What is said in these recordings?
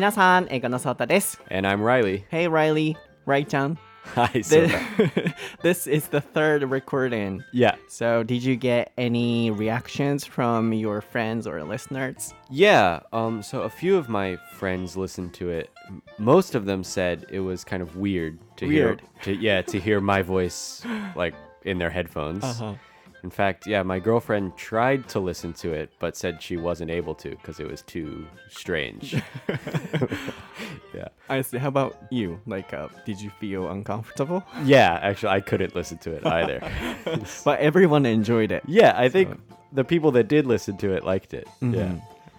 皆さん、英語のソータです。 And I'm Riley. Hey Riley, Rai chan. Hi, This, Sota. this is the third recording. yeah. So, did you get any reactions from your friends or listeners? Yeah. Um, so a few of my friends listened to it. M- Most of them said it was kind of weird to Weird. hear. To, yeah, to hear my voice like in their headphones. Uh-huh. In fact, yeah, my girlfriend tried to listen to it, but said she wasn't able to because it was too strange. yeah. I see. How about you? Like, uh, did you feel uncomfortable? Yeah, actually, I couldn't listen to it either. But everyone enjoyed it. yeah, I think the people that did listen to it liked it. Yeah.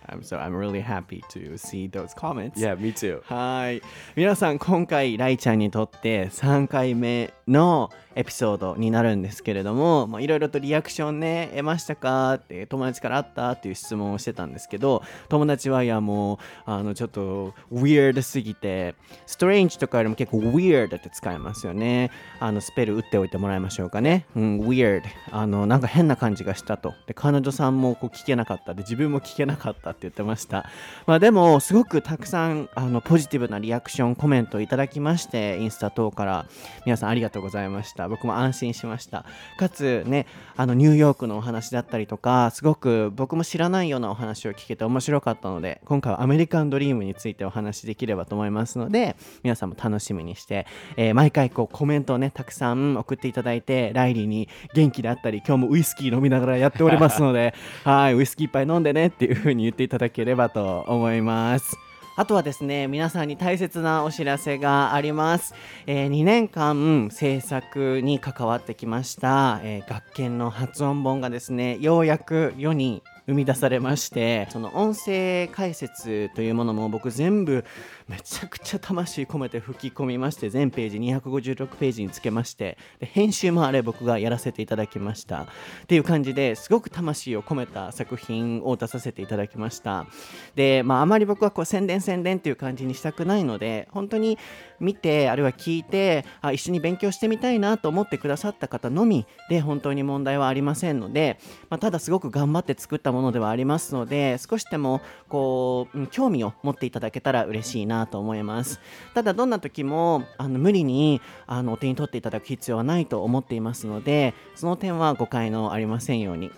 Um, so, I'm really happy to see those comments. Yeah, me too. はい。皆さん、今回、ライちゃんにとって3回目の エピソードになるんですけれども、いろいろとリアクションね、得ましたかって、友達からあったっていう質問をしてたんですけど、友達は、いや、もう、あの、ちょっと、weird すぎて、strange とかよりも結構 weird って使いますよね。あの、スペル打っておいてもらいましょうかね。うん、weird。あの、なんか変な感じがしたと。で、彼女さんもこう聞けなかったで、自分も聞けなかったって言ってました。まあでも、すごくたくさん、あの、ポジティブなリアクション、コメントいただきまして、インスタ等から、皆さんありがとうございました。僕も安心しました。かつね、あの、ニューヨークのお話だったりとか、すごく僕も知らないようなお話を聞けて面白かったので、今回はアメリカンドリームについてお話しできればと思いますので、皆さんも楽しみにして、えー毎回こうコメントをね、たくさん送っていただいて、ライリーに元気であったり、今日もウイスキー飲みながらやっておりますので、はい、ウイスキーいっぱい飲んでねっていう風に言っていただければと思います。あとはですね、皆さんに大切なお知らせがあります。え2年間制作に関わってきました、えー学研の発音本がですね、ようやく世に生み出されまして、その音声解説というものも僕全部めちゃくちゃ魂込めて吹き込みまして、全ページ256ページにつけまして、で編集もあれ僕がやらせていただきました。っていう感じですごく魂を込めた作品を出させていただきました。で、まああまり僕はこう宣伝宣伝っていう感じにしたくないので、本当に見て、あるいは聞いて、あ一緒に勉強してみたいなと思ってくださった方のみで本当に問題はありませんので、まあ、ただすごく頑張って作ったものではありますので、少しでもこう、興味を持っていただけたら嬉しいなと思います。ただどんな時もあの無理にあのお手に取っていただく必要はないと思っていますので、その点は誤解のありませんように。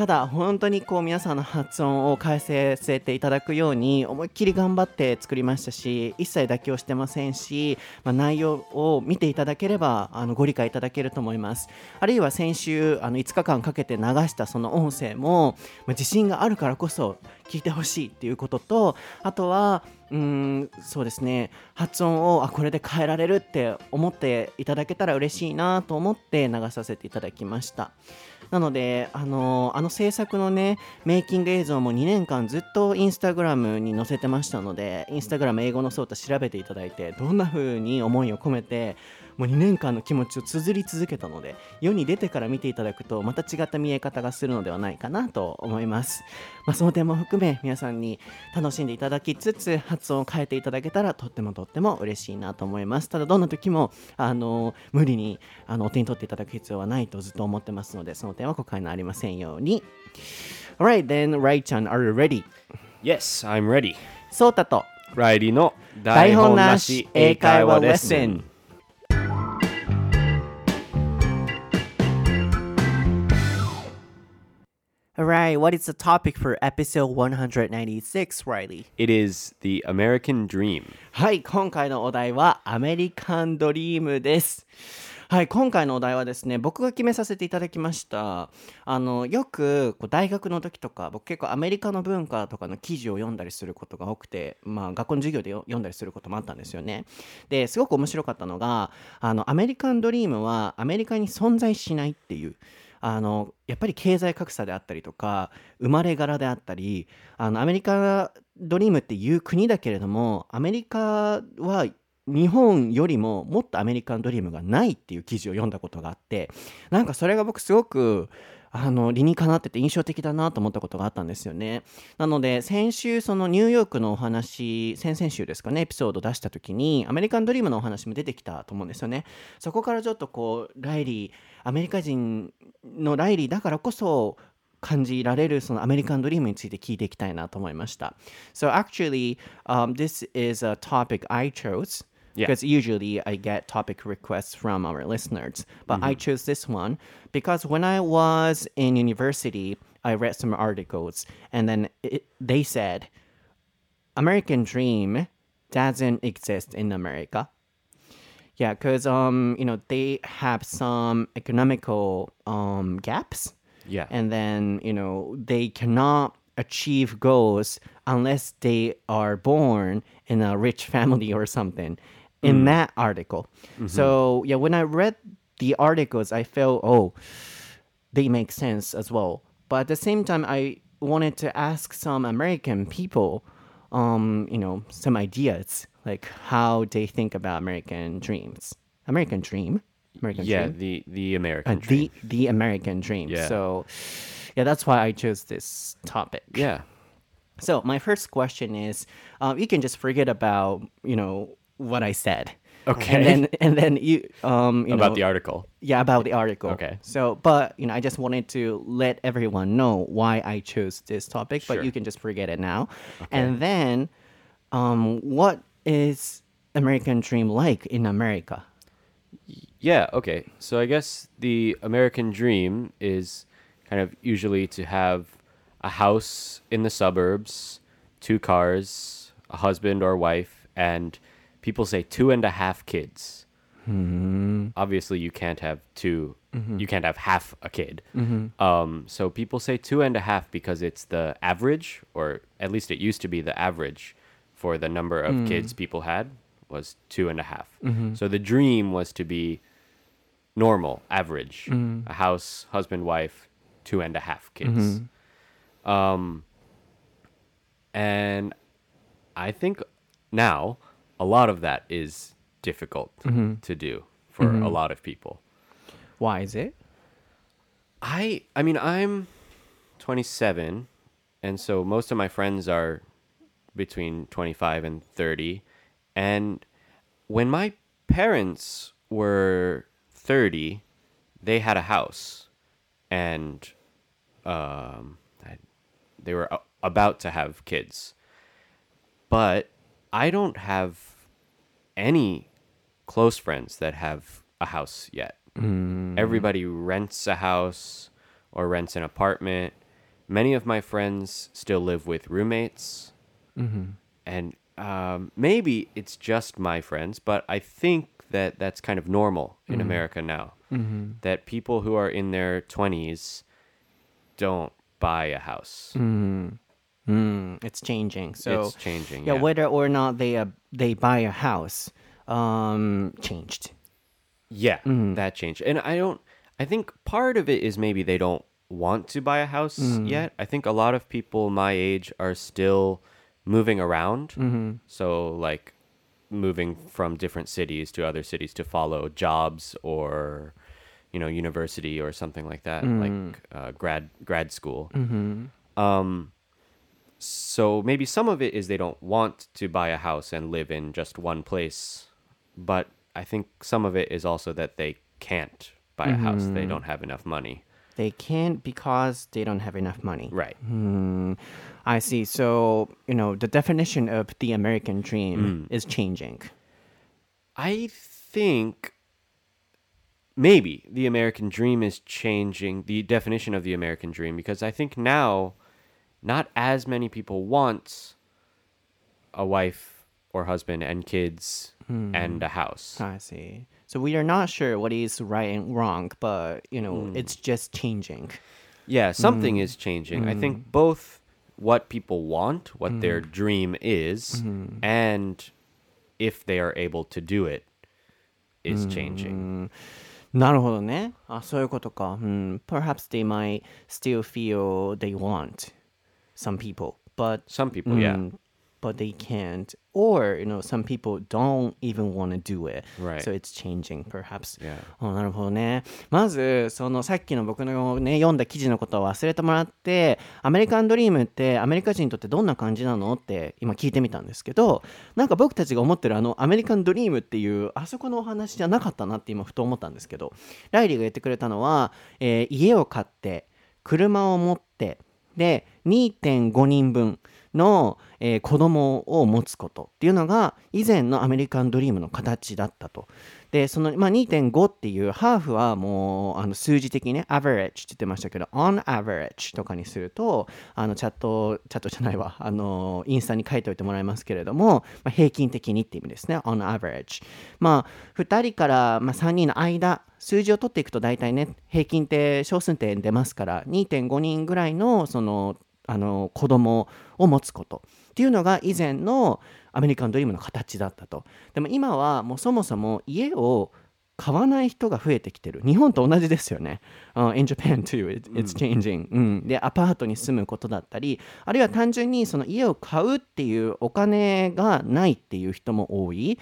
ただ本当にこう皆さんの発音を改正させていただくように思いっきり頑張って作りましたし一切妥協してませんし、まあ、内容を見ていただければあのご理解いただけると思いますあるいは先週あの5日間かけて流したその音声も、まあ、自信があるからこそ聞いてほしいっていうこととあとはうんそうですね。発音をあこれで変えられるって思っていただけたら嬉しいなと思って流させていただきました。なので、あのあの制作のね、メイキング映像も2年間ずっとインスタグラムに載せてましたので、インスタグラム英語のソータ調べていただいて、どんな風に思いを込めて、もう2年間の気持ちを綴り続けたので、世に出てから見ていただくと、また違った見え方がするのではないかなと思います。まあ、その点も含め、皆さんに楽しんでいただきつつ、発音を変えていただけたら、とってもとっても嬉しいなと思います。ただ、どんな時も、あの無理にあのお手に取っていただく必要はないとずっと思ってますので、その点は誤解のありませんように。Alright, then, Rai chan, are you ready? Yes, I'm ready. ソータとライリーの台本なし英会話レッスン。Alright, what is the topic for episode 196, Riley? It is the American dream. はい、今回のお題はアメリカンドリームです。はい、今回のお題はですね、僕が決めさせていただきました。あの、よくこう大学の時とか、僕結構アメリカの文化とかの記事を読んだりすることが多くて、まあ学校の授業でよ読んだりすることもあったんですよね。で、すごく面白かったのが、あの、アメリカンドリームはアメリカに存在しないっていう。あのやっぱり経済格差であったりとか生まれ柄であったりあのアメリカドリームっていう国だけれどもアメリカは日本よりももっとアメリカンドリームがないっていう記事を読んだことがあってなんかそれが僕すごくあの理にかなってて印象的だなと思ったことがあったんですよね。なので先週そのニューヨークのお話先々週ですかねエピソード出した時にアメリカンドリームのお話も出てきたと思うんですよね。そこからちょっとこうライリーアメリカ人のライリーだからこそ感じられるそのアメリカンドリームについて聞いていきたいなと思いました。So actually, um, this is a topic I chose. Yeah. Because usually I get topic requests from our listeners, but I chose this one because when I was in university, I read some articles and then it, they said American dream doesn't exist in America. Yeah, because um, you know, they have some economical um gaps Yeah. and then you know they cannot achieve goals unless they are born in a rich family or something in that article so yeah when i read the articles i felt oh they make sense as well but at the same time i wanted to ask some american people um you know some ideas like how they think about american dreams american dream american yeah, dream the the American uh, dream. the the American dream. Yeah. So, yeah, that's why I chose this topic. yeah. So my first question is, um, you can just forget about you know what I said. Okay. And then and then you um you About know, the article. yeah about the article. Okay. So but you know I just wanted to let everyone know why I chose this topic, Sure. but you can just forget it now. And then, um, what is American dream like in America? Yeah, okay. So I guess the American dream is kind of usually to have a house in the suburbs, two cars, a husband or wife, and people say two and a half kids. Mm-hmm. Obviously, you can't have 2 mm-hmm. You can't have half a kid. Mm-hmm. Um, so people say two and a half because it's the average, or at least it used to be the average for the number of mm. kids people had was two and a half. So the dream was to be normal, average, mm. a house, husband, wife, two and a half kids. Um, and I think now a lot of that is difficult to do for a lot of people. Why is it? I I mean I'm 27 and so most of my friends are between 25 and 30 and when my parents were 30 they had a house. And um I- they were about to have kids. But I don't have any close friends that have a house yet. Everybody rents a house or rents an apartment. Many of my friends still live with roommates. And um, maybe it's just my friends, but I think that that's kind of normal in America now. That people who are in their 20s don't buy a house. Mm, it's changing. So it's changing. yeah, Yeah, whether or not they uh, they buy a house, um, changed. Yeah, that changed. And I don't I think part of it is maybe they don't want to buy a house yet. I think a lot of people my age are still moving around. So like moving from different cities to other cities to follow jobs or you know university or something like that, like uh, grad grad school. Um so maybe some of it is they don't want to buy a house and live in just one place, but I think some of it is also that they can't buy a house. They don't have enough money. They can't because they don't have enough money. Right. Hmm. I see. So you know the definition of the American dream is changing. I think maybe the American dream is changing the definition of the American dream because I think now not as many people want a wife or husband and kids and a house. I see. So we are not sure what is right and wrong, but you know it's just changing. Yeah, something is changing. I think both what people want, what their dream is, and if they are able to do it is changing. なるほどね。あ、そういうことか。うん。Perhaps they might still feel they want some people, but Some people, yeah. Mm, but they can't. Or, you know, some people don't even want to do it. Right. So it's changing, perhaps. Yeah. あなるほどね。まず、そのさっきの僕のね、読んだ記事のことを忘れてもらって、アメリカンドリームってアメリカ人にとってどんな感じなの？って今聞いてみたんですけど、なんか僕たちが思ってるあのアメリカンドリームっていうあそこのお話じゃなかったなって今ふと思ったんですけど、ライリーが言ってくれたのは、えー家を買って、車を持ってで2.5人分の、えー子供を持つことっていうのが以前のアメリカンドリームの形だったと。でその、まあ、2.5っていうハーフはもうあの数字的にね average って言ってましたけど on average とかにするとあのチャットチャットじゃないわ。あのインスタに書いておいてもらいますけれども、まあ、平均的にって意味ですね。on average まあ2人から、まあ、3人の間数字を取っていくと大体ね平均って小数点出ますから2.5人ぐらいのそのあの子供を持つことっていうのが以前のアメリカンドリームの形だったと。でも今はもうそもそも家を買わない人が増えてきてる。日本と同じですよね、uh, in Japan too it- it's changing、うん、でアパートに住むことだったりあるいは単純にその家を買うっていうお金がないっていう人も多い。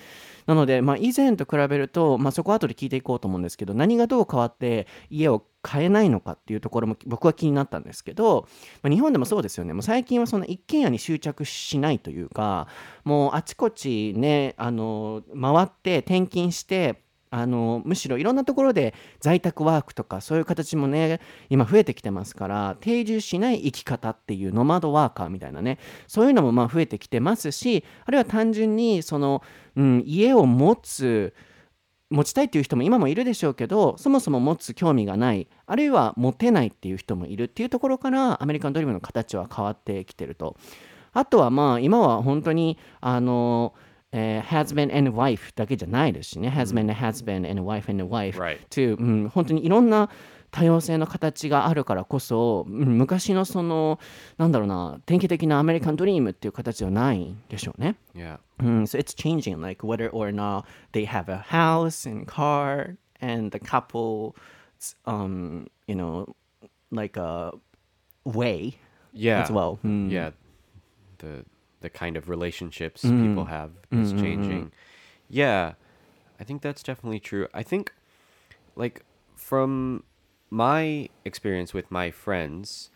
なので、まあ、以前と比べると、まあ、そこは後で聞いていこうと思うんですけど何がどう変わって家を買えないのかっていうところも僕は気になったんですけど、まあ、日本でもそうですよね。もう最近はその一軒家に執着しないというかもうあちこちねあの回って転勤してあのむしろいろんなところで在宅ワークとかそういう形もね今増えてきてますから定住しない生き方っていうノマドワーカーみたいなねそういうのもまあ増えてきてますしあるいは単純にその、うん、家を持つ持ちたいっていう人も今もいるでしょうけどそもそも持つ興味がないあるいは持てないっていう人もいるっていうところからアメリカンドリームの形は変わってきてると。あとはまあ今は本当にあの、えー has been and wife だけじゃないですしね、has been and been and wife and wife Right. to、うん、本当にいろんな多様性の形があるからこそ、うん昔のそのなんだろうな典型的なアメリカンドリームっていう形はないんでしょうね。Yeah. Mm, so it's changing, like whether or not they have a house and car, and the couple, um, you know, like a way Yeah. as well. Mm. Yeah. The the kind of relationships mm-hmm. people have is mm-hmm, mm-hmm. changing. Yeah. I think that's definitely true. I think like from my experience with my friends,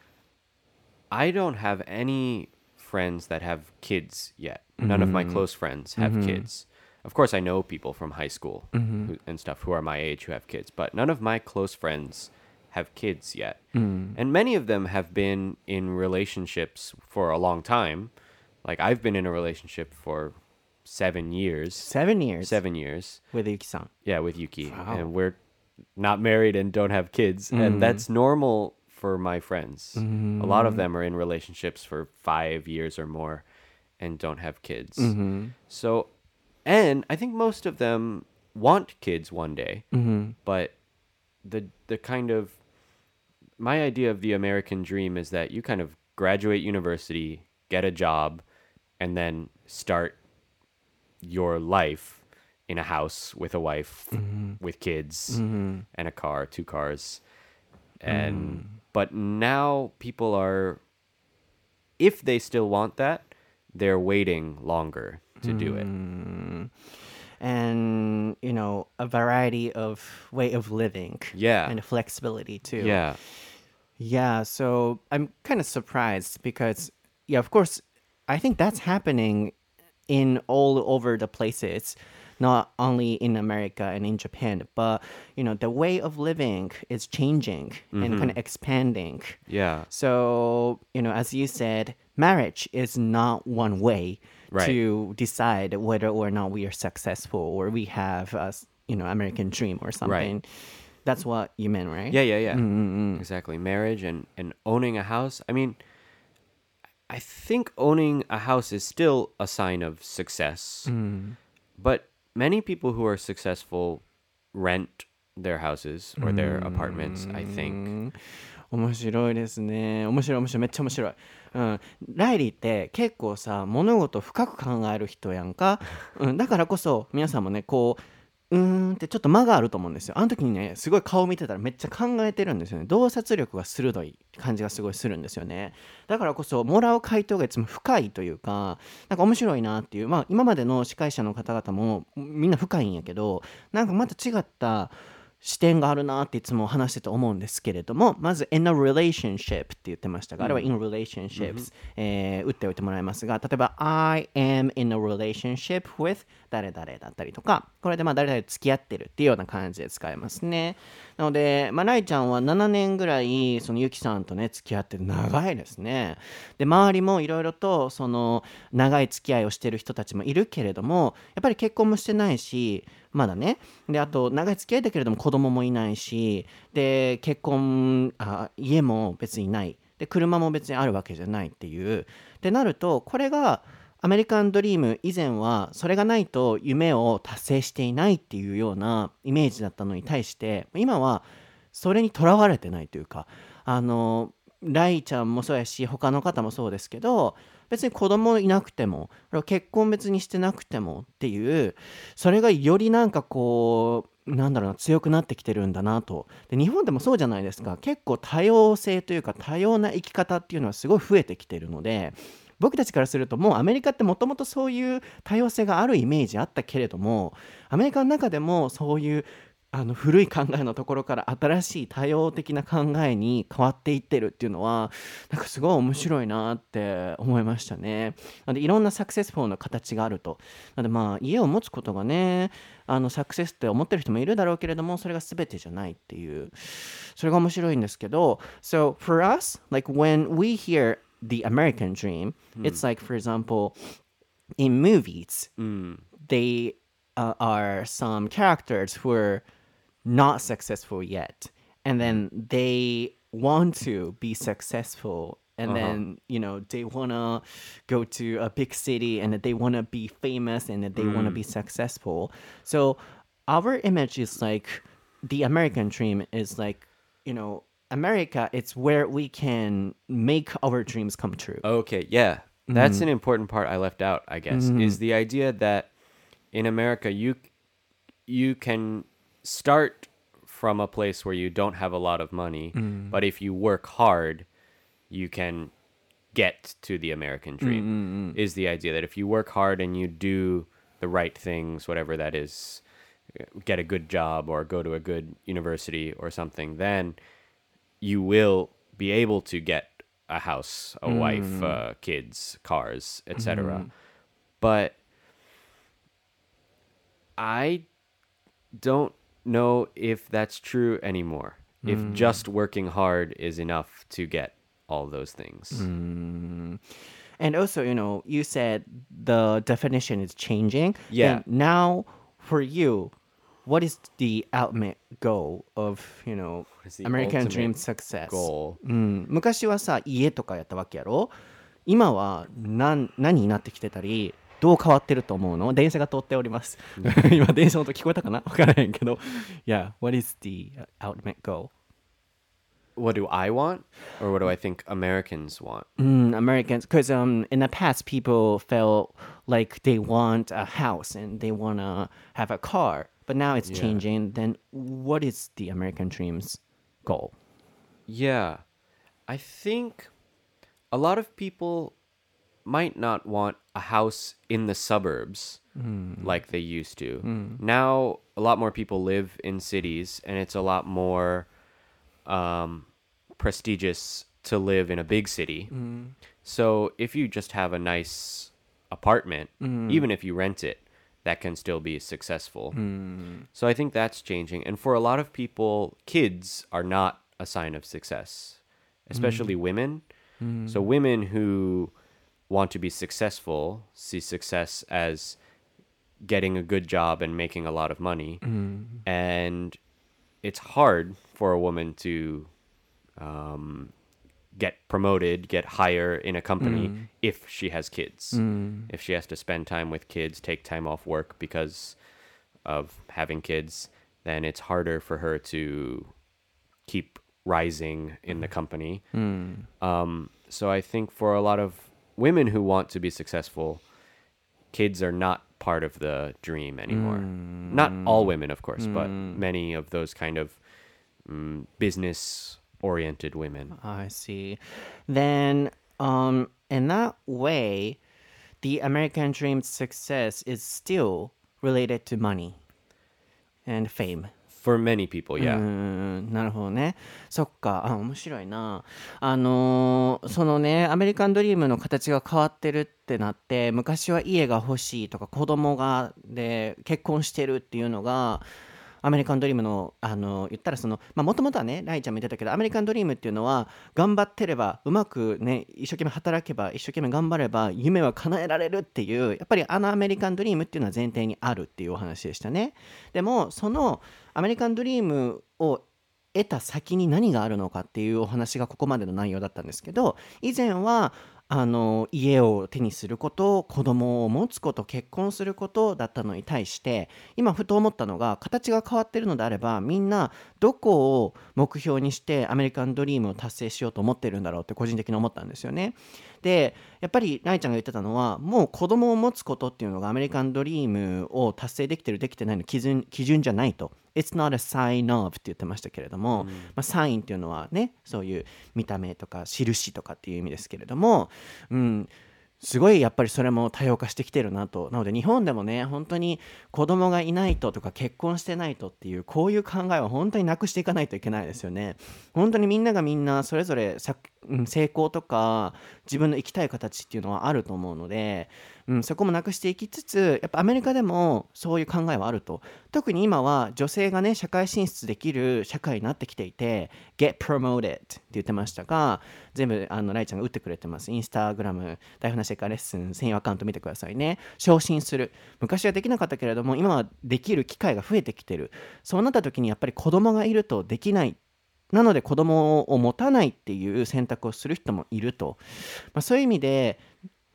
I don't have any friends that have kids yet. None of my close friends have kids. Of course, I know people from high school who, and stuff who are my age who have kids, but none of my close friends have kids yet. Mm. And many of them have been in relationships for a long time. Like I've been in a relationship for seven years. Seven years Seven years. with Yuki-san. Yeah, with Yuki. Wow. And we're not married and don't have kids. And mm-hmm. that's normal for my friends. A lot of mm-hmm. them are in relationships for five years or more and don't have kids. Mm-hmm. So, and I think most of them want kids one day. But the the kind of my idea of the American dream is that you kind of graduate university, get a job, and then start your life in a house with a wife, mm-hmm. with kids, mm-hmm. and a car, two cars. And mm. but now people are if they still want that, they're waiting longer to do it. Mm. and you know a variety of way of living Yeah. and flexibility too Yeah. Yeah, so I'm kind of surprised because, yeah, of course, I think that's happening in all over the places, not only in America and in Japan, but you know, the way of living is changing and mm-hmm. kind of expanding. Yeah. So, you know, as you said, marriage is not one way Right. to decide whether or not we are successful or we have a you know, American dream or something. Right. That's what you meant, right? Yeah, yeah, yeah. Mm-hmm, mm-hmm. Exactly. Marriage and and owning a house. I mean, I think owning a house is still a sign of success. But many people who are successful rent their houses or their apartments, I think. 面白いですね面白い面白いめっちゃ面白い、うん、ライリーって結構さ物事深く考える人やんか、うん、だからこそ皆さんもねこううーんってちょっと間があると思うんですよ。あの時にねすごい顔見てたらめっちゃ考えてるんですよね。洞察力が鋭い感じがすごいするんですよね。だからこそもらう回答がいつも深いというかなんか面白いなっていうまあ今までの司会者の方々もみんな深いんやけどなんかまた違った視点があるなっていつも話してて思うんですけれどもまず in a relationship って言ってましたが、あれは in relationships、えー打っておいてもらいますが例えば I am in a relationship with 誰々だったりとかこれでまあ誰々と付き合ってるっていうような感じで使えますね。なので、まあ、ライちゃんは7年ぐらいそのゆきさんとね付き合って長いですね。で周りもいろいろとその長い付き合いをしてる人たちもいるけれどもやっぱり結婚もしてないしまだね。であと長い付き合いだけれども子供もいないしで結婚あ家も別にない。で車も別にあるわけじゃないっていう。ってなるとこれがアメリカンドリーム以前はそれがないと夢を達成していないっていうようなイメージだったのに対して今はそれにとらわれてないというかあのライちゃんもそうやし他の方もそうですけど別に子供いなくても結婚別にしてなくてもっていうそれがよりなんかこうなんだろうな強くなってきてるんだなと。で日本でもそうじゃないですか。結構多様性というか多様な生き方っていうのはすごい増えてきてるので僕たちからするともうアメリカってもともとそういう多様性があるイメージあったけれどもアメリカの中でもそういうあの古い考えのところから新しい多様的な考えに変わっていってるっていうのはなんかすごい面白いなって思いましたね。なのでいろんなサクセスフォーの形があると。なのでまあ家を持つことがねあのサクセスって思ってる人もいるだろうけれどもそれが全てじゃないっていうそれが面白いんですけど So for us like when we hear the American dream. Hmm. It's like for example in movies hmm. they uh, are some characters who are not successful yet and then they want to be successful and uh-huh. then you know they want to go to a big city and they want to be famous and they want to hmm. be successful. So our image is like the american dream is like you know america it's where we can make our dreams come true Okay, yeah. That's mm-hmm. an important part I left out, I guess, is mm-hmm. the idea that in America you you can start from a place where you don't have a lot of money, mm. but if you work hard, you can get to the American dream. Mm, mm, is the idea that if you work hard and you do the right things, whatever that is, get a good job or go to a good university or something, then you will be able to get a house, a mm. wife, uh, kids, cars, etc. Mm-hmm. But I don't know if that's true anymore. If mm. just working hard is enough to get all those things. Mm. And also, you know, you said the definition is changing. Yeah. And now, for you, what is the ultimate goal of, you know, American Dream success? うん、昔はさ家とかやったわけやろ今は何何になってきてたりどう変わってると思うの電車が通っております今電車の音聞こえたかな分からへんけど Yeah, what is the ultimate goal? What do I want, or what do I think Americans want? Mm, Americans, because um, in the past, people felt like they want a house and they want to have a car, but now it's changing. Then, what is the American dream's goal? Yeah. I think a lot of people might not want a house in the suburbs like they used to. Now, a lot more people live in cities, and it's a lot more um, prestigious to live in a big city. So, if you just have a nice apartment, mm. even if you rent it, that can still be successful. Mm. So, I think that's changing. And for a lot of people, kids are not a sign of success, especially mm. women. So, women who want to be successful see success as getting a good job and making a lot of money. And it's hard for a woman to um, get promoted, get higher in a company mm. if she has kids. Mm. If she has to spend time with kids, take time off work because of having kids, then it's harder for her to keep rising in the company. Mm. Um, so I think for a lot of women who want to be successful, kids are not part of the dream anymore. Not all women, of course, but many of those kind of mm, business oriented women. I see. Then, um, in that way, the American dream's success is still related to money and fame. For many people, う yeah. んなるほどねそっかあ面白いなあのーそのねアメリカンドリームの形が変わってるってなって昔は家が欲しいとか子供がで結婚してるっていうのがアメリカンドリームのあの言ったらそのまあもともとはねライちゃんも言ってたけどアメリカンドリームっていうのは頑張ってればうまくね一生懸命働けば一生懸命頑張れば夢は叶えられるっていうやっぱりあのアメリカンドリームっていうのは前提にあるっていうお話でしたね。でもそのアメリカンドリームを得た先に何があるのかっていうお話がここまでの内容だったんですけど以前はあの家を手にすること子供を持つこと結婚することだったのに対して今ふと思ったのが形が変わってるのであればみんなどこを目標にしてアメリカンドリームを達成しようと思ってるんだろうって個人的に思ったんですよね。でやっぱりライちゃんが言ってたのはもう子供を持つことっていうのがアメリカンドリームを達成できてるできてないの基準基準じゃないと。It's not a sign of って言ってましたけれども、まあ、サインっていうのはねそういう見た目とか印とかっていう意味ですけれども、うん、すごいやっぱりそれも多様化してきてるなと。なので日本でもね本当に子供がいないととか結婚してないとっていうこういう考えは本当になくしていかないといけないですよね。本当にみんながみんなそれぞれ成功とか自分の生きたい形っていうのはあると思うので、うん、そこもなくしていきつつやっぱアメリカでもそういう考えはあると。特に今は女性がね社会進出できる社会になってきていて get promoted って言ってましたが全部あのライちゃんが打ってくれてます。インスタグラム台本なしカレッスン専用アカウント見てくださいね。昇進する。昔はできなかったけれども今はできる機会が増えてきてる。そうなった時にやっぱり子供がいるとできない。なので子供を持たないっていう選択をする人もいると、まあ、そういう意味で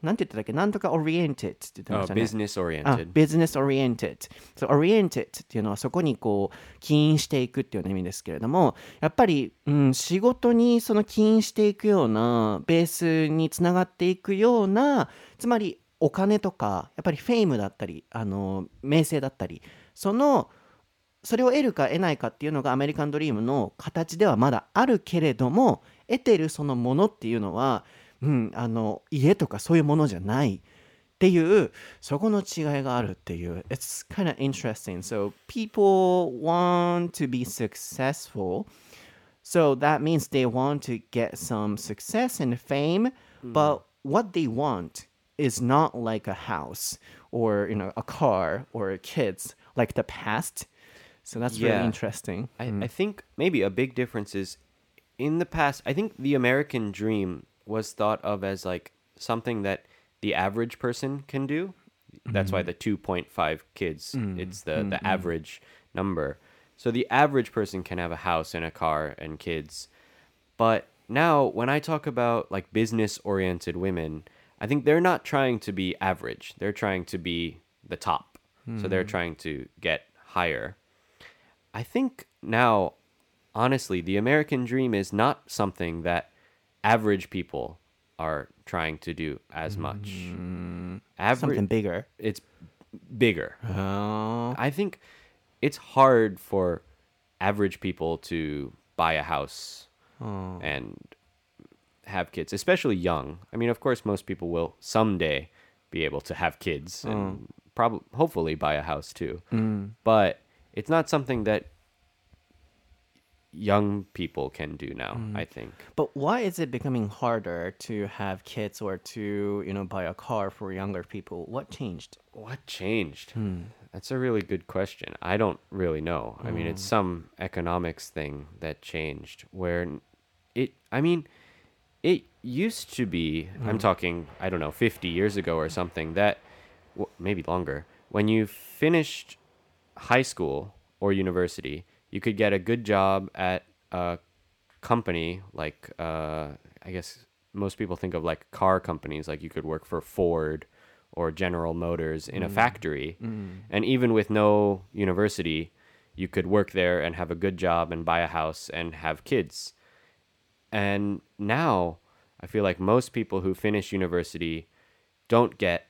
なんて言ってたっけ？なんとか oriented って言ってま Oh, したね。business あ oriented. business oriented そう oriented っていうのはそこにこう起因していくっていう意味ですけれどもやっぱり、うん、仕事にその起因していくようなベースにつながっていくようなつまりお金とかやっぱりフェイムだったりあの名声だったりそのそれを得るか得ないかっていうのがアメリカンドリームの形ではまだあるけれども得てるそのものっていうのは、うん、あの家とかそういうものじゃないっていうそこの違いがあるっていう It's kind of interesting so people want to be successful so that means they want to get some success and fame but what they want is not like a house or you know a car or kids like the past so that's really Yeah. interesting I, I think maybe a big difference is in the past, I think the American dream was thought of as like something that the average person can do. That's why mm-hmm. the 2.5 kids, mm. it's the, the mm-hmm. average number. So the average person can have a house and a car and kids. But now, when I talk about like business oriented women, I think they're not trying to be average. They're trying to be the top. So they're mm. trying to get higher. I think now, honestly, the American dream is not something that average people are trying to do as much. Mm. something bigger it's bigger. oh I think it's hard for average people to buy a house oh. and have kids, especially young. I mean, of course, most people will someday be able to have kids and oh. probably, hopefully, buy a house too. Mm. But it's not something that young people can do now. Mm. I think. But why is it becoming harder to have kids or to, you know, buy a car for younger people? What changed? What changed? Hmm. That's a really good question. I don't really know. I mean, it's mm. some economics thing that changed where it, I mean, it used to be, I'm mm. talking, I don't know, 50 years ago or something, that w- maybe longer, when you finished high school or university, you could get a good job at a company like, uh, I guess most people think of like car companies, like you could work for Ford or General Motors in a mm. factory. Mm. And even with no university, you could work there and have a good job and buy a house and have kids. And now I feel like most people who finish university don't get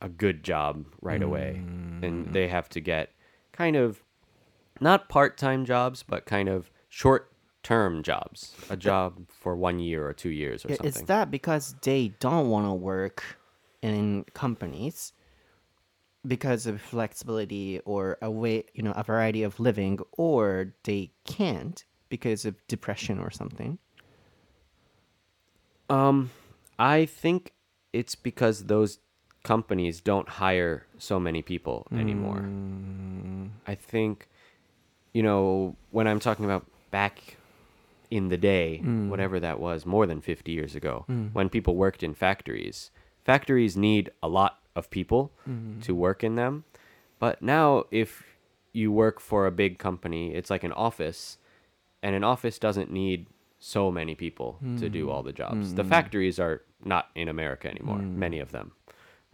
a good job right away. And mm. they have to get kind of not part time jobs, but kind of short term jobs. A job for one year or two years or something. Is that because they don't want to work in companies? because of flexibility or a way, you know, a variety of living, or they can't because of depression or something? Um, I think it's because those companies don't hire so many people anymore. I think, you know, when I'm talking about back in the day, mm. whatever that was, more than 50 years ago, mm. when people worked in factories, factories need a lot of people mm-hmm. to work in them. But now, if you work for a big company, it's like an office, and an office doesn't need so many people to do mm. all the jobs. The factories are not in America anymore, many of them.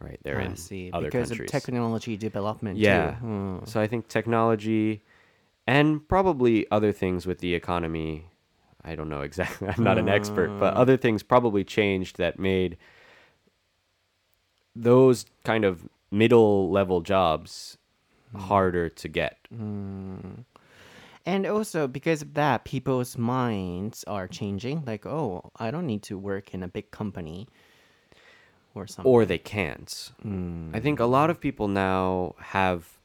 Right, they're I in see. other because countries. of technology development. Yeah. Hmm. So I think technology and probably other things with the economy. I don't know exactly. I'm not an expert, but mm. other things probably changed that made those kind of middle level jobs mm. harder to get. Mm. And also because of that, people's minds are changing. Like, oh, I don't need to work in a big company or something. Or they can't. I think a lot of people now have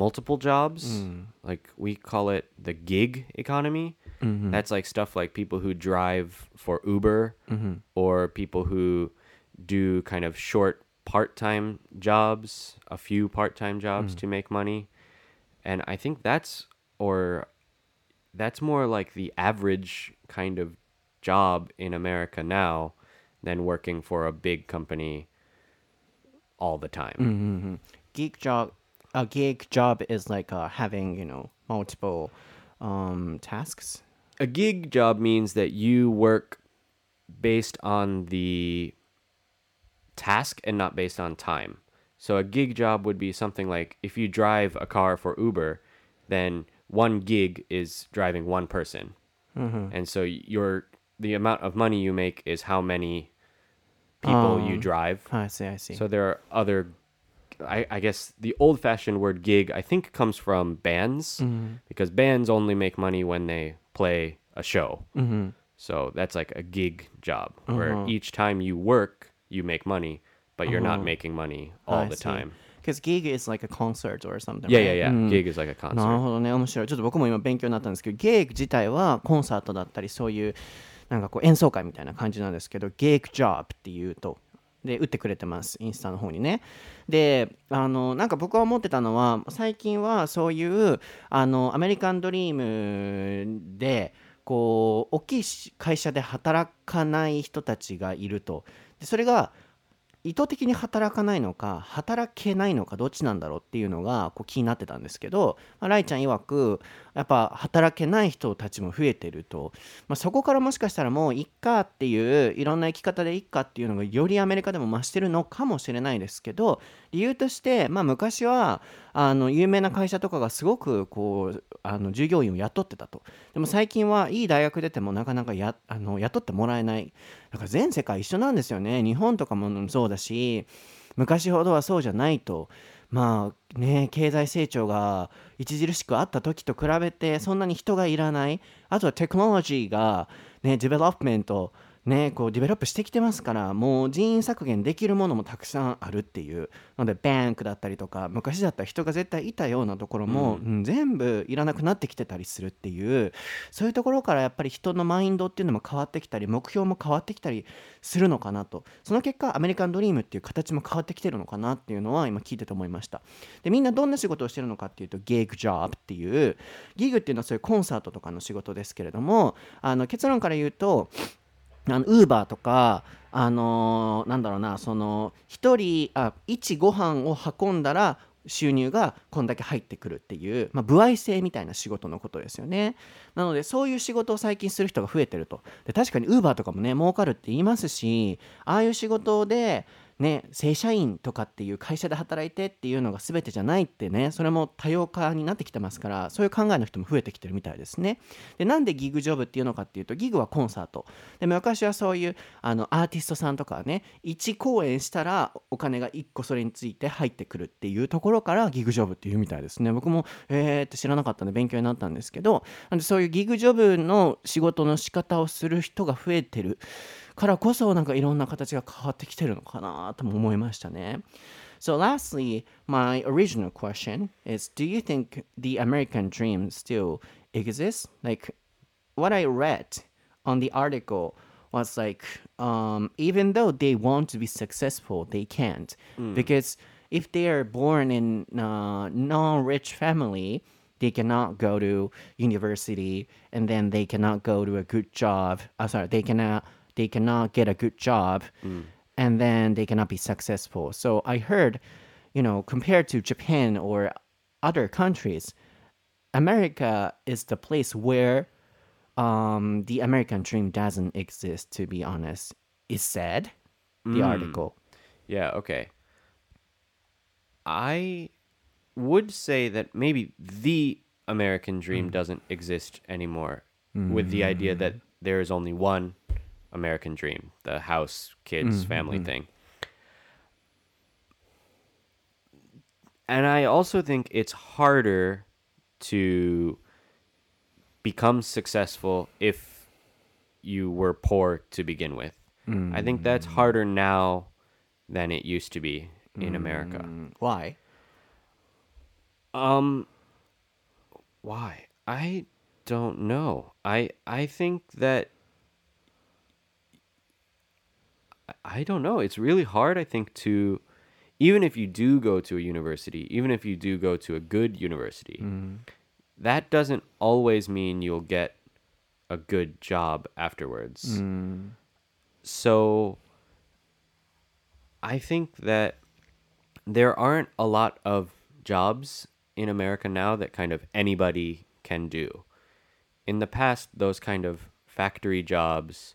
multiple jobs. Mm. Like we call it the gig economy. Mm-hmm. That's like stuff like people who drive for Uber mm-hmm. or people who do kind of short part-time jobs, a few part-time jobs mm. to make money. And I think that's or that's more like the average kind of job in America now than working for a big company all the time. Mm-hmm. Geek job, a gig job is like uh, having you know multiple um, tasks. A gig job means that you work based on the task and not based on time. So a gig job would be something like if you drive a car for Uber, then one gig is driving one person. And so your the amount of money you make is how many people you drive. I see, I see. So there are other, I, I guess the old fashioned word gig, I think comes from bands mm-hmm. because bands only make money when they play a show. Mm-hmm. So that's like a gig job where uh-huh. each time you work, you make money, but you're uh-huh. not making money all I the see. time. Because gig is like a concert or something. Yeah, yeah, yeah. Mm. Gig is like a concert. なるほどね、面白い。ちょっと僕も今勉強になったんですけど、gig 自体はコンサートだったり、そういうなんかこう演奏会みたいな感じなんですけど、gig job っていうとで打ってくれてます。インスタの方にね。であのなんか僕は思ってたのは最近はそういうあのアメリカンドリームでこう大きい会社で働かない人たちがいると。でそれが意図的に働かないのか働けないのかどっちなんだろうっていうのがこう気になってたんですけど、まあ、ライちゃん曰くやっぱ働けない人たちも増えてると、まあ、そこからもしかしたらもういっかっていういろんな生き方でいっかっていうのがよりアメリカでも増してるのかもしれないですけど理由として、まあ、昔はあの有名な会社とかがすごくこうあの従業員を雇ってたと。でも最近はいい大学出てもなかなかやあの雇ってもらえない。だから全世界一緒なんですよね。日本とかもそうだし昔ほどはそうじゃないと。まあね経済成長が著しくあった時と比べてそんなに人がいらない。あとはテクノロジーがねデベロップメントね、こうデベロップしてきてますからもう人員削減できるものもたくさんあるっていう。のでバンクだったりとか昔だったら人が絶対いたようなところも、うん。全部いらなくなってきてたりするっていうそういうところからやっぱり人のマインドっていうのも変わってきたり目標も変わってきたりするのかなと。その結果アメリカンドリームっていう形も変わってきてるのかなっていうのは今聞いてて思いました。でみんなどんな仕事をしてるのかっていうとギグジョブっていう。ギグっていうのはそういうコンサートとかの仕事ですけれどもあの結論から言うとウーバーとかあのーなんだろうなその1人あ1ご飯を運んだら収入がこんだけ入ってくるっていう、まあ、歩合制みたいな仕事のことですよね。なのでそういう仕事を最近する人が増えてると。で確かにウーバーとかもね儲かるって言いますしああいう仕事でね、正社員とかっていう会社で働いてっていうのが全てじゃないってねそれも多様化になってきてますからそういう考えの人も増えてきてるみたいですね。でなんでギグジョブっていうのかっていうとギグはコンサート。でも昔はそういうあのアーティストさんとかはね1公演したらお金が1個それについて入ってくるっていうところからギグジョブっていうみたいですね。僕もえーって知らなかったんで勉強になったんですけどなんでそういうギグジョブの仕事の仕方をする人が増えてる。からこそなんかいろんな形が変わってきてるのかなとも思いましたね。So lastly, my original question is do you think the American dream still exists? Like what I read on the article was like um, even though they want to be successful, they can't because if they are born in a non-rich family, they cannot go to university and then they cannot go to a good job. Uh, sorry, they cannot they cannot get a good job mm. and then they cannot be successful. So I heard, you know, compared to Japan or other countries, America is the place where um, the American dream doesn't exist, to be honest, is said, the mm. article. Yeah, okay. I would say that maybe the American dream mm. doesn't exist anymore with the idea that there is only one American dream, the house, kids, family thing. And I also think it's harder to become successful if you were poor to begin with. I think that's harder now than it used to be in America. Mm, Why? Um why? I don't know. I I think that I- don't know. It's really hard I think to even if you do go to a university, even if you do go to a good university, mm-hmm. that doesn't always mean you'll get a good job afterwards. Mm. So I think that there aren't a lot of jobs in America now that kind of anybody can do. In the past, those kind of factory jobs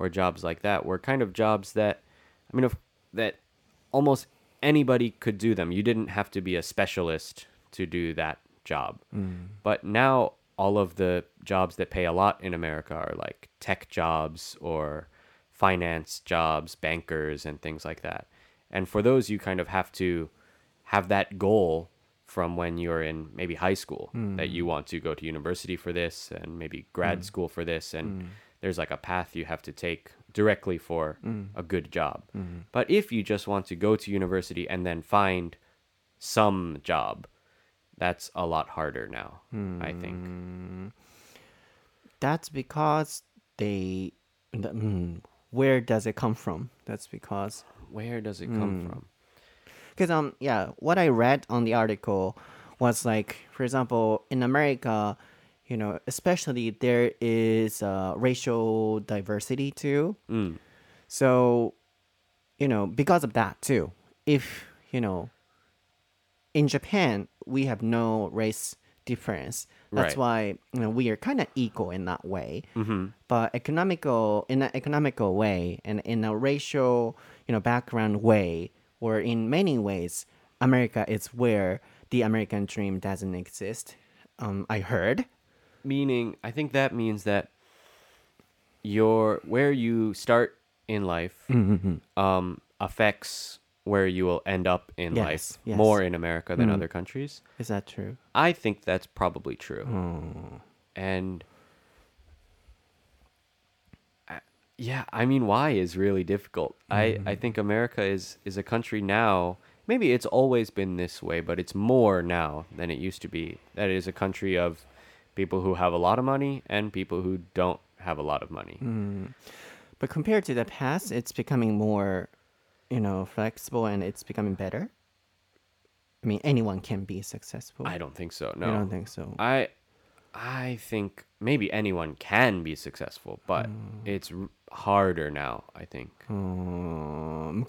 or jobs like that were kind of jobs that, I mean, if, that almost anybody could do them. You didn't have to be a specialist to do that job. Mm. But now, all of the jobs that pay a lot in America are like tech jobs or finance jobs, bankers, and things like that. And for those, you kind of have to have that goal from when you're in maybe high school that you mm. want to go to university for this and maybe grad mm. school for this. And there's like a path you have to take directly for a good job. But if you just want to go to university and then find some job, that's a lot harder now, I think. That's because they. the- mm, where does it come from? That's because Where does it come from? because um yeah what i read on the article was like for example in america you know especially there is uh, racial diversity too. So you know because of that too if you know in japan we have no race difference. That's Right. why you know we are kind of equal in that way. But economical in an economical way and in a racial you know background way or in many ways america is where the american dream doesn't exist um, i heard meaning i think that means that your where you start in life mm-hmm, mm-hmm. um, affects where you will end up in Yes, life yes. more in america than mm-hmm. other countries. Is that true? I think that's probably true. Hmm. And I- yeah i mean why is really difficult. I i think america is is a country now maybe it's always been this way but it's more now than it used to be. That it is a country of people who have a lot of money and people who don't have a lot of money. Mm. But compared to the past, it's becoming more, you know, flexible and it's becoming better. I mean, anyone can be successful. I don't think so. No, I don't think so. I, I think maybe anyone can be successful, but mm. it's harder now. I think. Mm.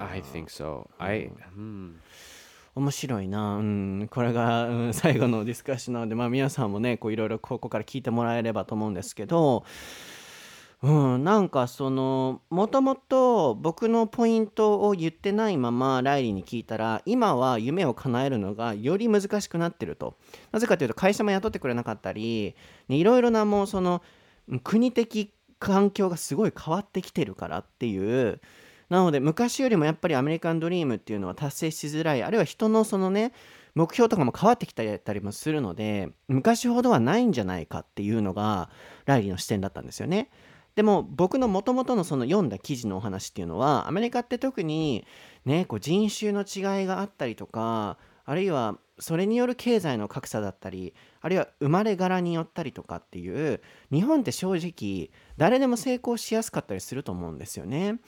I think so. I. Mm. Hmm. 面白いな、うん、これが、うん 最後のディスカッションなので、まあ、皆さんもねいろいろここから聞いてもらえればと思うんですけど、うん、なんかそのもともと僕のポイントを言ってないままライリーに聞いたら今は夢を叶えるのがより難しくなってると。なぜかというと会社も雇ってくれなかったりいろいろなもうその国的環境がすごい変わってきてるからっていうなので昔よりもやっぱりアメリカンドリームっていうのは達成しづらいあるいは人のそのね目標とかも変わってきたりもするので昔ほどはないんじゃないかっていうのがライリーの視点だったんですよね。でも僕の元々のその読んだ記事のお話っていうのはアメリカって特にねこう人種の違いがあったりとかあるいはそれによる経済の格差だったりあるいは生まれ柄によったりとかっていう日本って正直誰でも成功しやすかったりすると思うんですよね。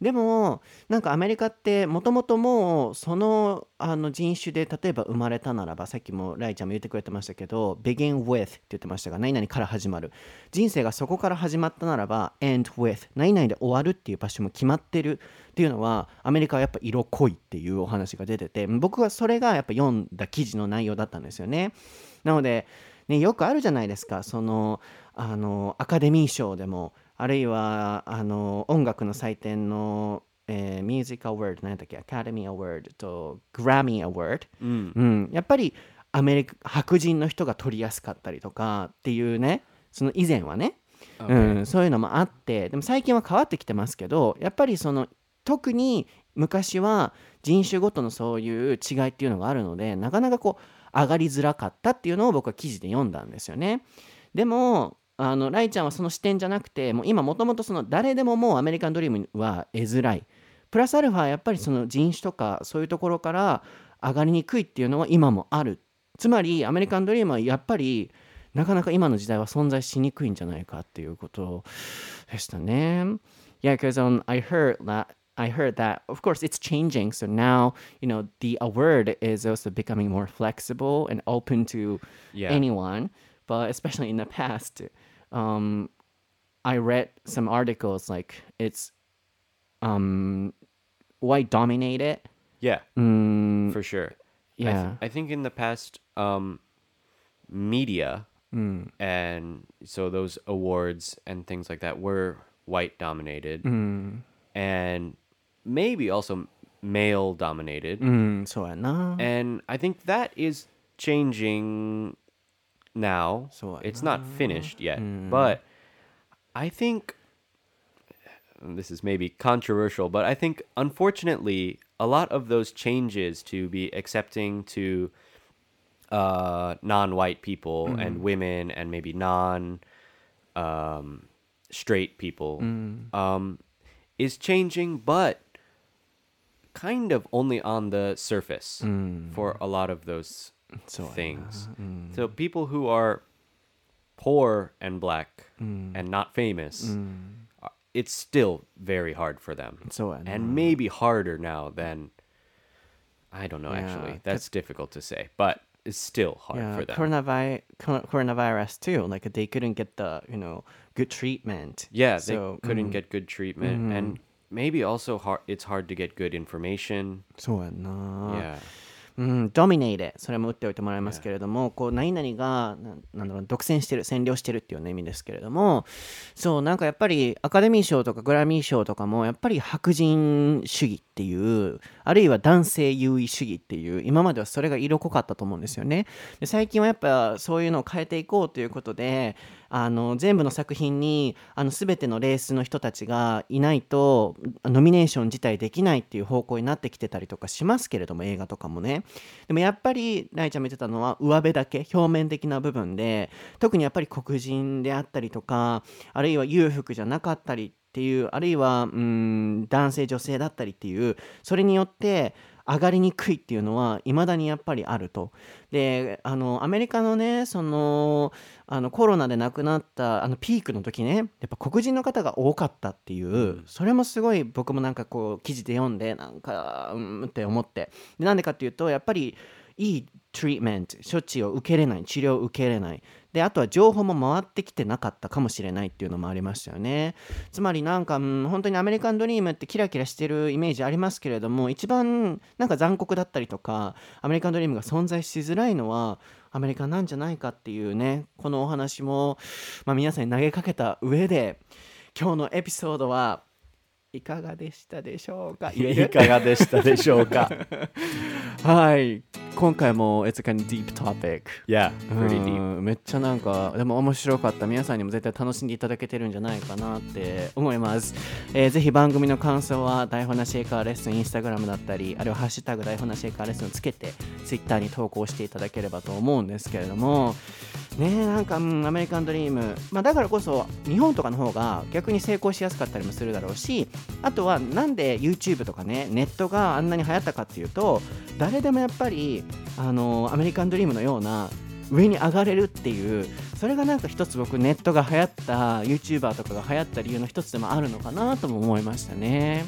でもなんかアメリカってもともともうそのあの人種で例えば生まれたならばさっきもライちゃんも言ってくれてましたけど begin with って言ってましたが何々から始まる。人生がそこから始まったならば end with 何々で終わるっていう場所も決まってる。っていうのはアメリカはやっぱ色濃いっていうお話が出てて僕はそれがやっぱ読んだ記事の内容だったんですよね。なのでねよくあるじゃないですか。そのあのアカデミー賞でもあるいはあの音楽の祭典の、えー、ミュージックアワード何だっけ？アカデミーアワードとグラミーアワード、うん、うん、やっぱりアメリカ白人の人が取りやすかったりとかっていうねその以前はね、okay. うん、そういうのもあってでも最近は変わってきてますけどやっぱりその特に昔は人種ごとのそういう違いっていうのがあるのでなかなかこう上がりづらかったっていうのを僕は記事で読んだんですよね。でもあのライちゃんはその視点じゃなくてもう今もともとその誰でももうアメリカンドリームは得づらいプラスアルファやっぱりその人種とかそういうところから上がりにくいっていうのは今もあるつまりアメリカンドリームはやっぱりなかなか今の時代は存在しにくいんじゃないかっていうことでしたね。Yeah, because um, I heard that I heard that of course it's changing. So now you know the award is also becoming more flexible and open to yeah. anyone. But especially in the past, um, I read some articles like it's um, white dominated. Yeah, mm, for sure. Yeah, I, th- I, think in the past, um, media mm. and so those awards and things like that were white dominated, mm. and maybe also male dominated. Mm, so and I think that is changing now. So it's not finished yet, mm. but I think this is maybe controversial, but I think unfortunately a lot of those changes to be accepting to uh, non-white people mm. and women and maybe non um, straight people mm. um, is changing, but kind of only on the surface mm. for a lot of those so things. Mm. So people who are poor and black mm. and not famous, mm. Uh, it's still very hard for them. So and maybe harder now than I don't know. Yeah, actually, that's difficult to say, but it's still hard yeah, for them. Coronavirus, coronavirus too. Like they couldn't get the you know good treatment. Yeah, so, they couldn't get good treatment, and maybe also hard. It's hard to get good information. So no. yeah. うん、ドミネイでそれも打っておいてもらいますけれども、こう何々がなんだろう独占してる占領してるっていう、ね、意味ですけれどもそうなんかやっぱりアカデミー賞とかグラミー賞とかもやっぱり白人主義っていうあるいは男性優位主義っていう今まではそれが色濃かったと思うんですよね。で最近はやっぱそういうのを変えていこうということであの全部の作品にあの全てのレースの人たちがいないとノミネーション自体できないっていう方向になってきてたりとかしますけれども映画とかもね。でもやっぱりライちゃん見てたのは上辺だけ表面的な部分で特にやっぱり黒人であったりとかあるいは裕福じゃなかったりっていうあるいはうん男性女性だったりっていうそれによって上がりにくいっていうのはいまだにやっぱりあると。であのアメリカのねそのあのコロナで亡くなったあのピークの時ねやっぱ黒人の方が多かったっていう、うん、それもすごい僕もなんかこう記事で読んでなんかうんって思って。でなんでかっていうとやっぱりいいトリーメント処置を受けれない治療を受けれないであとは情報も回ってきてなかったかもしれないっていうのもありましたよね。つまりなんか、うん、本当にアメリカンドリームってキラキラしてるイメージありますけれども一番なんか残酷だったりとかアメリカンドリームが存在しづらいのはアメリカなんじゃないかっていうねこのお話も、まあ、皆さんに投げかけた上で今日のエピソードはいかがでしたでしょうか？いかがでしたでしょうか？はい。今回も It's a kind of deep topic. Yeah, pretty deep. めっちゃなんかでも面白かった。皆さんにも絶対楽しんでいただけてるんじゃないかなって思います、えー、ぜひ番組の感想は台本なシェイカーレッスンインスタグラムだったりあるいはハッシュタグ台本なシェイカーレッスンをつけてツイッターに投稿していただければと思うんですけれども。ねえなんか、うん、アメリカンドリーム、まあ、だからこそ日本とかの方が逆に成功しやすかったりもするだろうしあとはなんで YouTube とかねネットがあんなに流行ったかっていうと誰でもやっぱりあのアメリカンドリームのような上に上がれるっていうそれがなんか一つ僕ネットが流行った YouTuber とかが流行った理由の一つでもあるのかなとも思いましたね。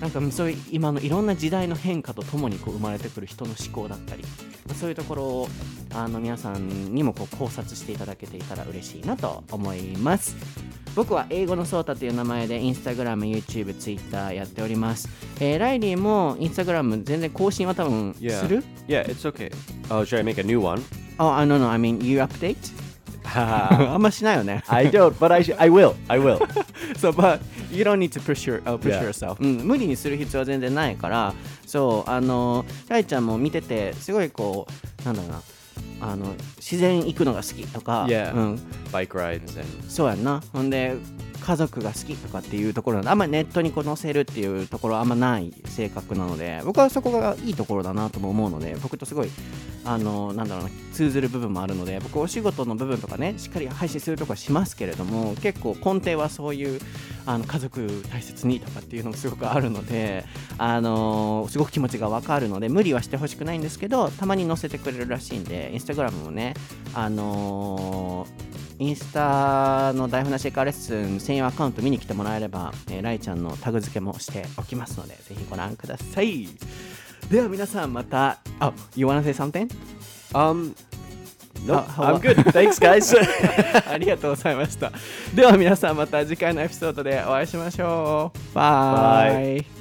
なんかそういう今のいろんな時代の変化とともにこう生まれてくる人の思考だったり、そういうところをあの皆さんにもこう考察していただけていたら嬉しいなと思います僕は英語のソータという名前でインスタグラム、YouTube、Twitter やっております、えーライリーもインスタグラム全然更新は多分 Yeah. する？Yeah, it's okay. Oh, should I make a new one? Oh, I no no, I mean you update? あんましないよね I don't, but I, sh- I will. I will. so, but you don't need to push, your, uh, push Yeah. yourself、うん、無理にする必要は全然ないからそうあのライちゃんも見ててすごいこうなんだろうなあの自然行くのが好きとか、Yeah. うん、Bike rides and そうやんなほんで家族が好きとかっていうところなんであんまネットにこう載せるっていうところはあんまない性格なので僕はそこがいいところだなとも思うので僕とすごいあのなんだろうな通ずる部分もあるので僕お仕事の部分とかねしっかり配信するとかしますけれども結構根底はそういうあの家族大切にとかっていうのがすごくあるのであのすごく気持ちがわかるので無理はしてほしくないんですけどたまに載せてくれるらしいんでインスタグラムもねあのインスタの台本なしエカレッスン専用アカウント見に来てもらえれば、えーライちゃんのタグ付けもしておきますので、ぜひご覧ください。では皆さんまた、あ、You wanna say something? um no, I'm good. Thanks guys. ありがとうございました。では皆さんまた次回のエピソードでお会いしましょう。バイ。